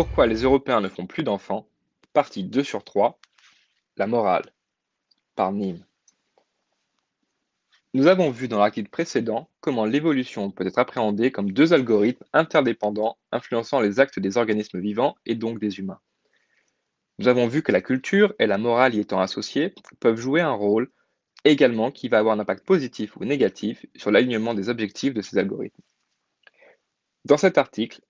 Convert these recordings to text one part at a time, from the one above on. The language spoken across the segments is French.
Pourquoi les Européens ne font plus d'enfants? Partie 2 sur 3. La morale. Par Nîmes. Nous avons vu dans l'article précédent comment l'évolution peut être appréhendée comme deux algorithmes interdépendants influençant les actes des organismes vivants et donc des humains. Nous avons vu que la culture et la morale y étant associées peuvent jouer un rôle également qui va avoir un impact positif ou négatif sur l'alignement des objectifs de ces algorithmes. Dans cet article,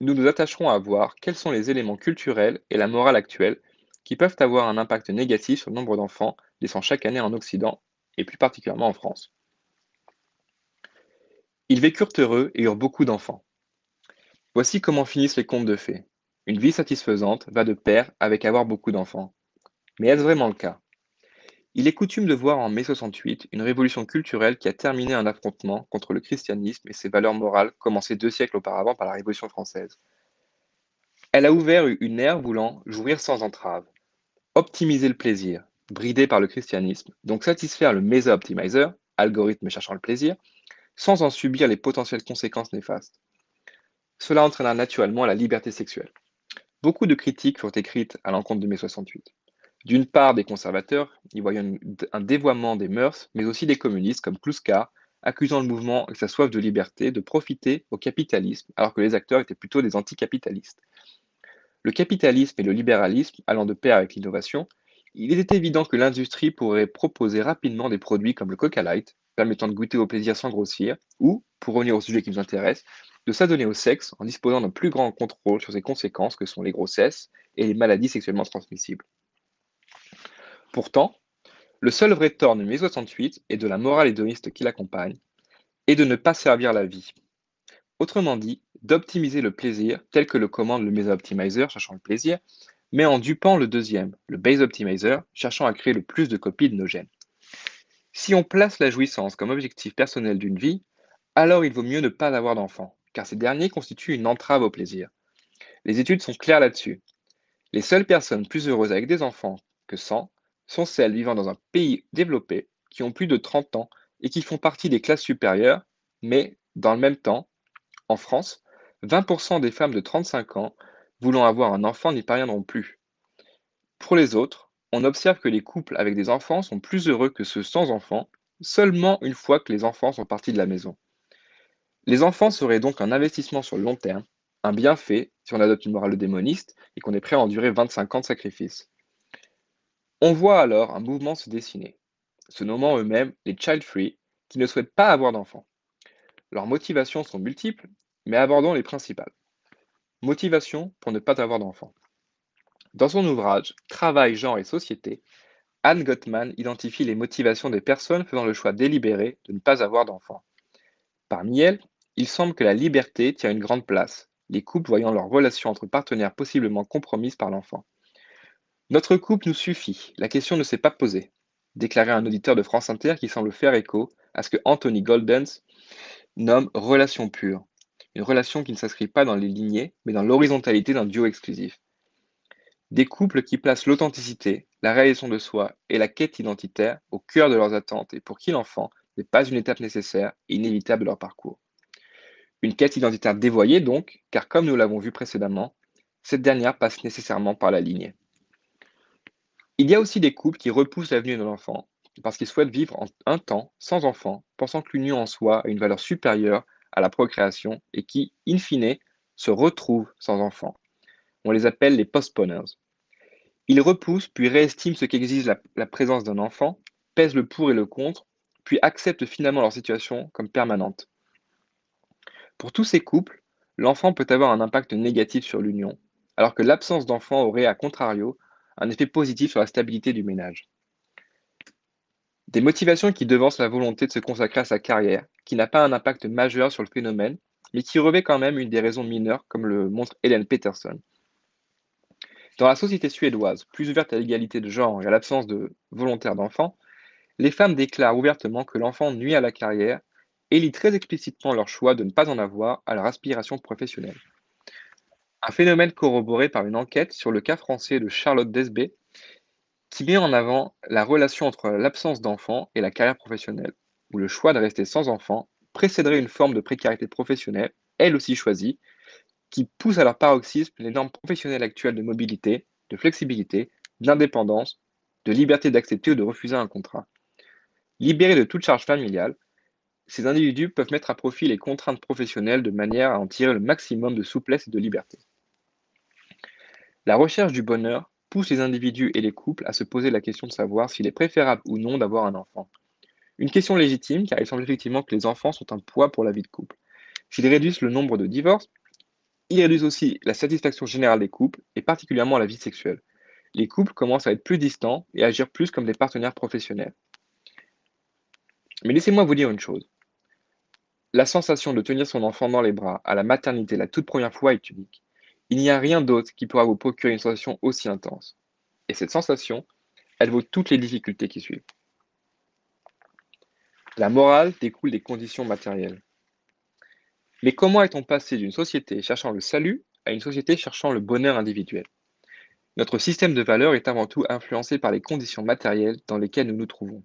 nous nous attacherons à voir quels sont les éléments culturels et la morale actuelle qui peuvent avoir un impact négatif sur le nombre d'enfants naissant chaque année en Occident, et plus particulièrement en France. Ils vécurent heureux et eurent beaucoup d'enfants. Voici comment finissent les contes de fées. Une vie satisfaisante va de pair avec avoir beaucoup d'enfants. Mais est-ce vraiment le cas? Il est coutume de voir en mai 68 une révolution culturelle qui a terminé un affrontement contre le christianisme et ses valeurs morales commencées deux siècles auparavant par la Révolution française. Elle a ouvert une ère voulant jouir sans entrave, optimiser le plaisir, bridé par le christianisme, donc satisfaire le Mesa-Optimizer, algorithme cherchant le plaisir, sans en subir les potentielles conséquences néfastes. Cela entraîna naturellement la liberté sexuelle. Beaucoup de critiques furent écrites à l'encontre de mai 68. D'une part, des conservateurs, y voyant un dévoiement des mœurs, mais aussi des communistes comme Kluska, accusant le mouvement avec sa soif de liberté de profiter au capitalisme, alors que les acteurs étaient plutôt des anticapitalistes. Le capitalisme et le libéralisme allant de pair avec l'innovation, il était évident que l'industrie pourrait proposer rapidement des produits comme le Coca Light, permettant de goûter au plaisir sans grossir, ou, pour revenir au sujet qui nous intéresse, de s'adonner au sexe en disposant d'un plus grand contrôle sur ses conséquences que sont les grossesses et les maladies sexuellement transmissibles. Pourtant, le seul vrai tort de mai 68 et de la morale hédoniste qui l'accompagne est de ne pas servir la vie. Autrement dit, d'optimiser le plaisir tel que le commande le Mesa Optimizer cherchant le plaisir, mais en dupant le deuxième, le Base Optimizer, cherchant à créer le plus de copies de nos gènes. Si on place la jouissance comme objectif personnel d'une vie, alors il vaut mieux ne pas avoir d'enfants, car ces derniers constituent une entrave au plaisir. Les études sont claires là-dessus. Les seules personnes plus heureuses avec des enfants que sans sont celles vivant dans un pays développé, qui ont plus de 30 ans et qui font partie des classes supérieures, mais dans le même temps, en France, 20% des femmes de 35 ans voulant avoir un enfant n'y parviendront plus. Pour les autres, on observe que les couples avec des enfants sont plus heureux que ceux sans enfants, seulement une fois que les enfants sont partis de la maison. Les enfants seraient donc un investissement sur le long terme, un bienfait si on adopte une morale démoniste et qu'on est prêt à endurer 25 ans de sacrifice. On voit alors un mouvement se dessiner, se nommant eux-mêmes les child free, qui ne souhaitent pas avoir d'enfants. Leurs motivations sont multiples, mais abordons les principales. Motivation pour ne pas avoir d'enfants. Dans son ouvrage Travail, genre et société, Anne Gottman identifie les motivations des personnes faisant le choix délibéré de ne pas avoir d'enfants. Parmi elles, il semble que la liberté tient une grande place, les couples voyant leur relation entre partenaires possiblement compromise par l'enfant. Notre couple nous suffit, la question ne s'est pas posée, déclarait un auditeur de France Inter qui semble faire écho à ce que Anthony Goldens nomme relation pure, une relation qui ne s'inscrit pas dans les lignées, mais dans l'horizontalité d'un duo exclusif. Des couples qui placent l'authenticité, la réalisation de soi et la quête identitaire au cœur de leurs attentes et pour qui l'enfant n'est pas une étape nécessaire et inévitable de leur parcours. Une quête identitaire dévoyée donc, car comme nous l'avons vu précédemment, cette dernière passe nécessairement par la lignée. Il y a aussi des couples qui repoussent l'avenue de l'enfant parce qu'ils souhaitent vivre un temps sans enfant, pensant que l'union en soi a une valeur supérieure à la procréation et qui, in fine, se retrouvent sans enfants. On les appelle les postponers. Ils repoussent puis réestiment ce qu'exige la, la présence d'un enfant, pèsent le pour et le contre, puis acceptent finalement leur situation comme permanente. Pour tous ces couples, l'enfant peut avoir un impact négatif sur l'union, alors que l'absence d'enfant aurait, à contrario, un effet positif sur la stabilité du ménage. Des motivations qui devancent la volonté de se consacrer à sa carrière, qui n'a pas un impact majeur sur le phénomène, mais qui revêt quand même une des raisons mineures, comme le montre Hélène Peterson. Dans la société suédoise, plus ouverte à l'égalité de genre et à l'absence de volontaires d'enfants, les femmes déclarent ouvertement que l'enfant nuit à la carrière et lient très explicitement leur choix de ne pas en avoir à leur aspiration professionnelle. Un phénomène corroboré par une enquête sur le cas français de Charlotte Desbé, qui met en avant la relation entre l'absence d'enfants et la carrière professionnelle, où le choix de rester sans enfant précéderait une forme de précarité professionnelle, elle aussi choisie, qui poussent à leur paroxysme les normes professionnelles actuelles de mobilité, de flexibilité, d'indépendance, de liberté d'accepter ou de refuser un contrat. Libérés de toute charge familiale, ces individus peuvent mettre à profit les contraintes professionnelles de manière à en tirer le maximum de souplesse et de liberté. La recherche du bonheur pousse les individus et les couples à se poser la question de savoir s'il est préférable ou non d'avoir un enfant. Une question légitime car il semble effectivement que les enfants sont un poids pour la vie de couple. S'ils réduisent le nombre de divorces, ils réduisent aussi la satisfaction générale des couples et particulièrement la vie sexuelle. Les couples commencent à être plus distants et à agir plus comme des partenaires professionnels. Mais laissez-moi vous dire une chose. La sensation de tenir son enfant dans les bras à la maternité la toute première fois est unique. Il n'y a rien d'autre qui pourra vous procurer une sensation aussi intense. Et cette sensation, elle vaut toutes les difficultés qui suivent. La morale découle des conditions matérielles. Mais comment est-on passé d'une société cherchant le salut à une société cherchant le bonheur individuel? Notre système de valeurs est avant tout influencé par les conditions matérielles dans lesquelles nous nous trouvons.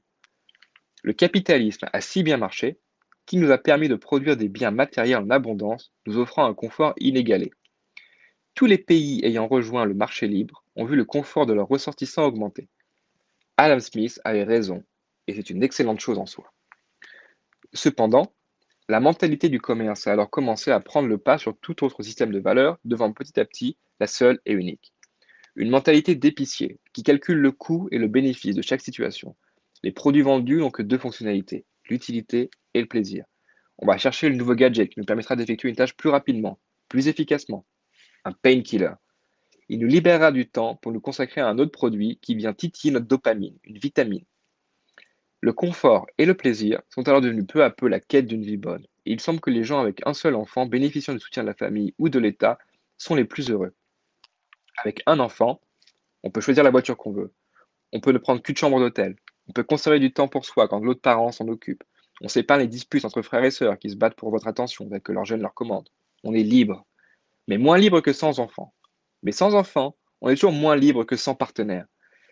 Le capitalisme a si bien marché qu'il nous a permis de produire des biens matériels en abondance, nous offrant un confort inégalé. Tous les pays ayant rejoint le marché libre ont vu le confort de leurs ressortissants augmenter. Adam Smith avait raison, et c'est une excellente chose en soi. Cependant, la mentalité du commerce a alors commencé à prendre le pas sur tout autre système de valeurs, devenant petit à petit la seule et unique. Une mentalité d'épicier, qui calcule le coût et le bénéfice de chaque situation. Les produits vendus n'ont que deux fonctionnalités, l'utilité et le plaisir. On va chercher le nouveau gadget qui nous permettra d'effectuer une tâche plus rapidement, plus efficacement. Un painkiller. Il nous libérera du temps pour nous consacrer à un autre produit qui vient titiller notre dopamine, une vitamine. Le confort et le plaisir sont alors devenus peu à peu la quête d'une vie bonne, et il semble que les gens avec un seul enfant bénéficiant du soutien de la famille ou de l'État sont les plus heureux. Avec un enfant, on peut choisir la voiture qu'on veut, on peut ne prendre qu'une chambre d'hôtel, on peut conserver du temps pour soi quand l'autre parent s'en occupe, on sépare les disputes entre frères et sœurs qui se battent pour votre attention dès que leur jeune leur commande. On est libre, mais moins libre que sans enfant. Mais sans enfant, on est toujours moins libre que sans partenaire.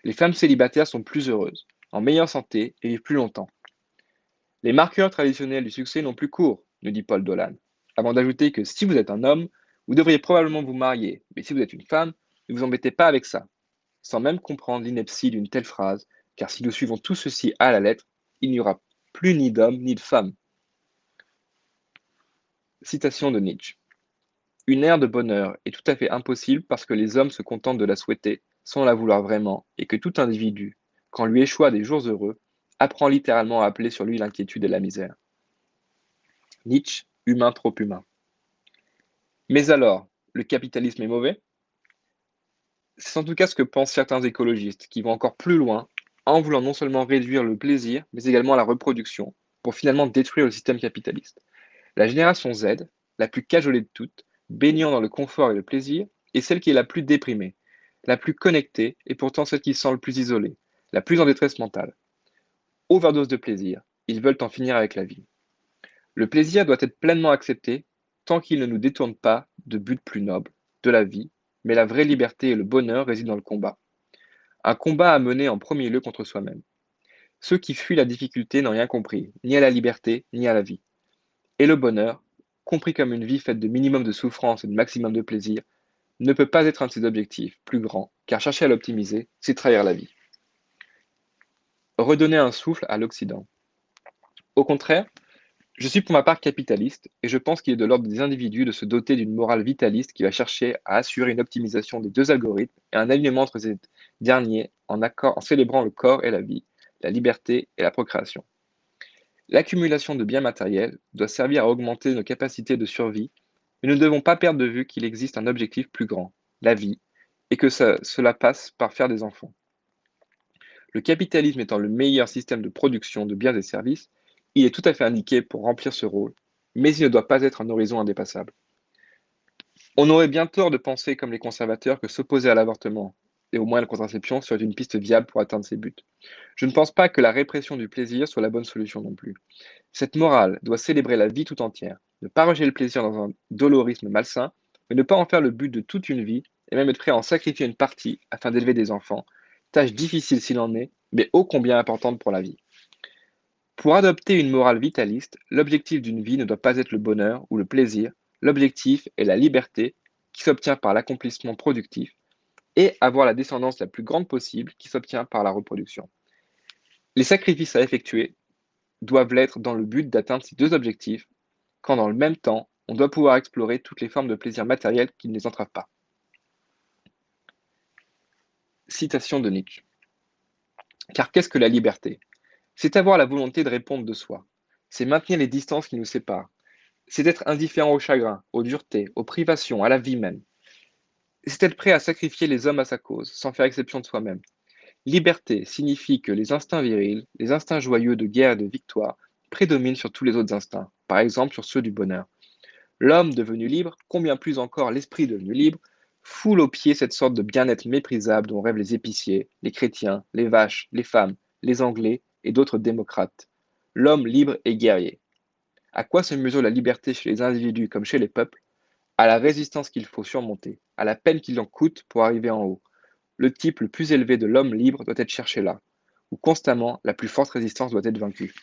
Les femmes célibataires sont plus heureuses en meilleure santé et vivent plus longtemps. Les marqueurs traditionnels du succès n'ont plus cours, nous dit Paul Dolan, avant d'ajouter que si vous êtes un homme, vous devriez probablement vous marier, mais si vous êtes une femme, ne vous embêtez pas avec ça, sans même comprendre l'ineptie d'une telle phrase, car si nous suivons tout ceci à la lettre, il n'y aura plus ni d'hommes ni de femmes. Citation de Nietzsche. Une ère de bonheur est tout à fait impossible parce que les hommes se contentent de la souhaiter sans la vouloir vraiment et que tout individu, quand lui échoit des jours heureux, apprend littéralement à appeler sur lui l'inquiétude et la misère. Nietzsche, humain trop humain. Mais alors, le capitalisme est mauvais? C'est en tout cas ce que pensent certains écologistes, qui vont encore plus loin, en voulant non seulement réduire le plaisir, mais également la reproduction, pour finalement détruire le système capitaliste. La génération Z, la plus cajolée de toutes, baignant dans le confort et le plaisir, est celle qui est la plus déprimée, la plus connectée et pourtant celle qui se sent le plus isolée, la plus en détresse mentale. Overdose de plaisir, ils veulent en finir avec la vie. Le plaisir doit être pleinement accepté tant qu'il ne nous détourne pas de buts plus nobles, de la vie, mais la vraie liberté et le bonheur résident dans le combat. Un combat à mener en premier lieu contre soi-même. Ceux qui fuient la difficulté n'ont rien compris, ni à la liberté, ni à la vie. Et le bonheur, compris comme une vie faite de minimum de souffrance et de maximum de plaisir, ne peut pas être un de ses objectifs plus grands, car chercher à l'optimiser, c'est trahir la vie redonner un souffle à l'Occident. Au contraire, je suis pour ma part capitaliste et je pense qu'il est de l'ordre des individus de se doter d'une morale vitaliste qui va chercher à assurer une optimisation des deux algorithmes et un alignement entre ces derniers en, célébrant le corps et la vie, la liberté et la procréation. L'accumulation de biens matériels doit servir à augmenter nos capacités de survie, mais nous ne devons pas perdre de vue qu'il existe un objectif plus grand, la vie, et que cela passe par faire des enfants. Le capitalisme étant le meilleur système de production de biens et services, il est tout à fait indiqué pour remplir ce rôle, mais il ne doit pas être un horizon indépassable. On aurait bien tort de penser, comme les conservateurs, que s'opposer à l'avortement, et au moins la contraception, serait une piste viable pour atteindre ces buts. Je ne pense pas que la répression du plaisir soit la bonne solution non plus. Cette morale doit célébrer la vie tout entière, ne pas rejeter le plaisir dans un dolorisme malsain, mais ne pas en faire le but de toute une vie, et même être prêt à en sacrifier une partie afin d'élever des enfants, tâche difficile s'il en est, mais ô combien importante pour la vie. Pour adopter une morale vitaliste, l'objectif d'une vie ne doit pas être le bonheur ou le plaisir, l'objectif est la liberté qui s'obtient par l'accomplissement productif, et avoir la descendance la plus grande possible, qui s'obtient par la reproduction. Les sacrifices à effectuer doivent l'être dans le but d'atteindre ces deux objectifs, quand dans le même temps, on doit pouvoir explorer toutes les formes de plaisir matériel qui ne les entravent pas. Citation de Nietzsche. Car qu'est-ce que la liberté? C'est avoir la volonté de répondre de soi. C'est maintenir les distances qui nous séparent. C'est être indifférent au chagrin, aux duretés, aux privations, à la vie même. C'est être prêt à sacrifier les hommes à sa cause, sans faire exception de soi-même? Liberté signifie que les instincts virils, les instincts joyeux de guerre et de victoire, prédominent sur tous les autres instincts, par exemple sur ceux du bonheur. L'homme devenu libre, combien plus encore l'esprit devenu libre, foule aux pieds cette sorte de bien-être méprisable dont rêvent les épiciers, les chrétiens, les vaches, les femmes, les anglais et d'autres démocrates. L'homme libre et guerrier. À quoi se mesure la liberté chez les individus comme chez les peuples? À la résistance qu'il faut surmonter, à la peine qu'il en coûte pour arriver en haut. Le type le plus élevé de l'homme libre doit être cherché là, où constamment la plus forte résistance doit être vaincue.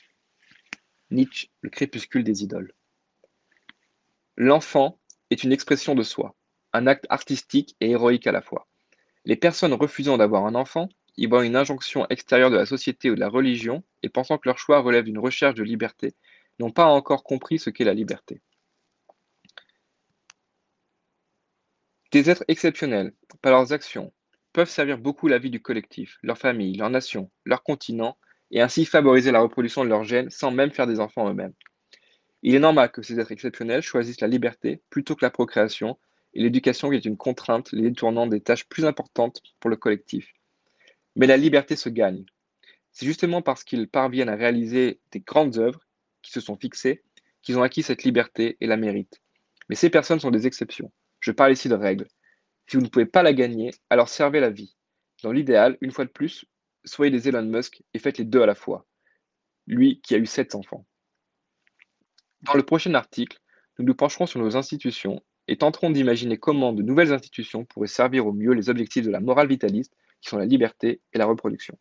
Nietzsche, le crépuscule des idoles. L'enfant est une expression de soi, un acte artistique et héroïque à la fois. Les personnes refusant d'avoir un enfant y voient une injonction extérieure de la société ou de la religion et pensant que leur choix relève d'une recherche de liberté, n'ont pas encore compris ce qu'est la liberté. Des êtres exceptionnels, par leurs actions, peuvent servir beaucoup la vie du collectif, leur famille, leur nation, leur continent, et ainsi favoriser la reproduction de leurs gènes sans même faire des enfants eux-mêmes. Il est normal que ces êtres exceptionnels choisissent la liberté plutôt que la procréation, et l'éducation qui est une contrainte les détournant des tâches plus importantes pour le collectif. Mais la liberté se gagne. C'est justement parce qu'ils parviennent à réaliser des grandes œuvres qui se sont fixées qu'ils ont acquis cette liberté et la méritent. Mais ces personnes sont des exceptions. Je parle ici de règles. Si vous ne pouvez pas la gagner, alors servez la vie. Dans l'idéal, une fois de plus, soyez des Elon Musk et faites les deux à la fois. Lui qui a eu sept enfants. Dans le prochain article, nous nous pencherons sur nos institutions et tenterons d'imaginer comment de nouvelles institutions pourraient servir au mieux les objectifs de la morale vitaliste, qui sont la liberté et la reproduction.